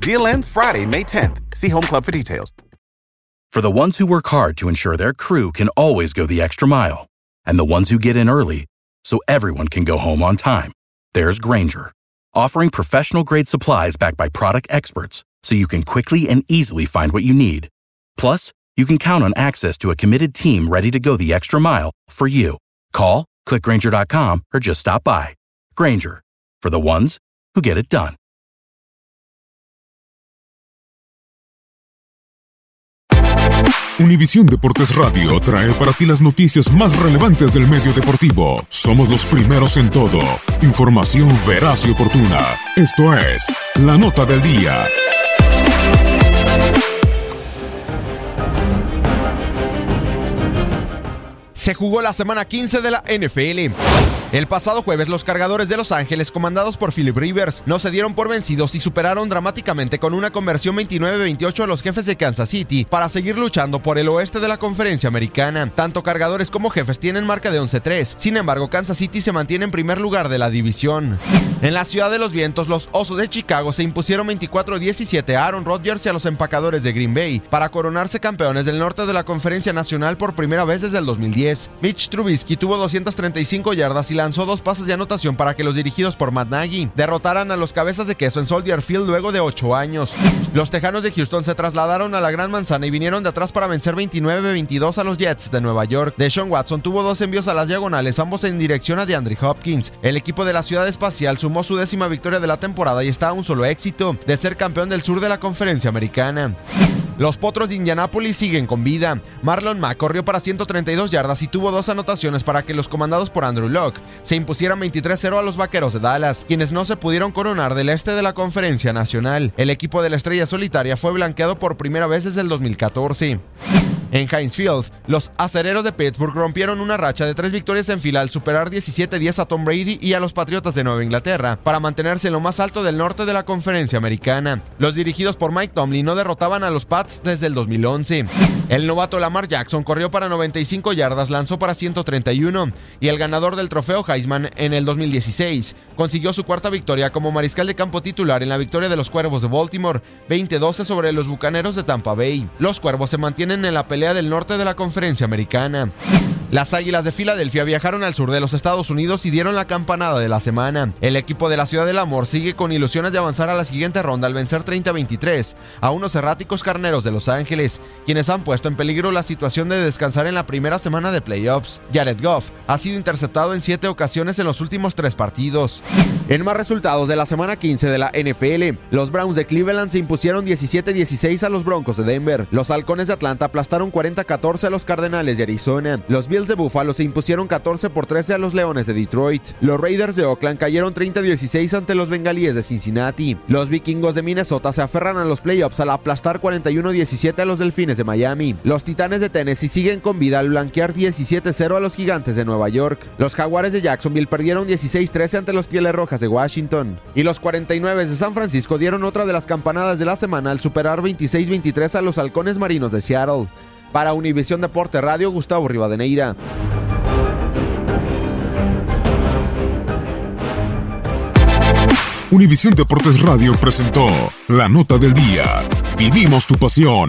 Deal ends Friday, May 10th. See Home Club for details. For the ones who work hard to ensure their crew can always go the extra mile, and the ones who get in early so everyone can go home on time, there's Granger, offering professional grade supplies backed by product experts so you can quickly and easily find what you need. Plus, you can count on access to a committed team ready to go the extra mile for you. Call, clickgranger.com, or just stop by. Granger, for the ones who get it done. Univisión Deportes Radio trae para ti las noticias más relevantes del medio deportivo. Somos los primeros en todo. Información veraz y oportuna. Esto es La Nota del Día. Se jugó la semana 15 de la NFL. El pasado jueves los cargadores de Los Ángeles, comandados por Philip Rivers, no se dieron por vencidos y superaron dramáticamente con una conversión 29-28 a los jefes de Kansas City para seguir luchando por el oeste de la conferencia americana. Tanto cargadores como jefes tienen marca de 11-3, sin embargo Kansas City se mantiene en primer lugar de la división. En la ciudad de los vientos, los Osos de Chicago se impusieron 24-17 a Aaron Rodgers y a los empacadores de Green Bay para coronarse campeones del norte de la conferencia nacional por primera vez desde el 2010. Mitch Trubisky tuvo 235 yardas y lanzó dos pases de anotación para que los dirigidos por Matt Nagy derrotaran a los cabezas de queso en Soldier Field luego de 8 años. Los Tejanos de Houston se trasladaron a la Gran Manzana y vinieron de atrás para vencer 29-22 a los Jets de Nueva York. Deshaun Watson tuvo dos envíos a las diagonales, ambos en dirección a DeAndre Hopkins. El equipo de la Ciudad Espacial sumó su décima victoria de la temporada y está a un solo éxito de ser campeón del sur de la conferencia americana. Los Potros de Indianápolis siguen con vida. Marlon Mack corrió para 132 yardas y tuvo dos anotaciones para que los comandados por Andrew Locke se impusieran 23-0 a los Vaqueros de Dallas, quienes no se pudieron coronar del este de la Conferencia Nacional. El equipo de la Estrella Solitaria fue blanqueado por primera vez desde el 2014. En Heinz Field, los acereros de Pittsburgh rompieron una racha de tres victorias en fila al superar 17-10 a Tom Brady y a los Patriotas de Nueva Inglaterra para mantenerse en lo más alto del norte de la conferencia americana. Los dirigidos por Mike Tomlin no derrotaban a los Pats desde el 2011. El novato Lamar Jackson corrió para 95 yardas, lanzó para 131 y el ganador del trofeo Heisman en el 2016 consiguió su cuarta victoria como mariscal de campo titular en la victoria de los Cuervos de Baltimore, 20-12 sobre los Bucaneros de Tampa Bay. Los Cuervos se mantienen en la pelea del norte de la conferencia americana. Las Águilas de Filadelfia viajaron al sur de los Estados Unidos y dieron la campanada de la semana. El equipo de la Ciudad del Amor sigue con ilusiones de avanzar a la siguiente ronda al vencer 30-23 a unos erráticos carneros de Los Ángeles, quienes han puesto en peligro la situación de descansar en la primera semana de playoffs. Jared Goff ha sido interceptado en siete ocasiones en los últimos tres partidos. En más resultados de la semana 15 de la NFL, los Browns de Cleveland se impusieron 17-16 a los Broncos de Denver. Los Halcones de Atlanta aplastaron 40-14 a los Cardenales de Arizona. Los Bills de Buffalo se impusieron 14 por 13 a los Leones de Detroit. Los Raiders de Oakland cayeron 30-16 ante los Bengalíes de Cincinnati. Los Vikingos de Minnesota se aferran a los playoffs al aplastar 41-17 a los Delfines de Miami. Los Titanes de Tennessee siguen con vida al blanquear 17-0 a los Gigantes de Nueva York. Los Jaguares de Jacksonville perdieron 16-13 ante los Pieles Rojas de Washington. Y los 49 de San Francisco dieron otra de las campanadas de la semana al superar 26-23 a los Halcones Marinos de Seattle. Para Univisión Deporte Radio, Gustavo Rivadeneira. Univisión Deportes Radio presentó la nota del día. Vivimos tu pasión.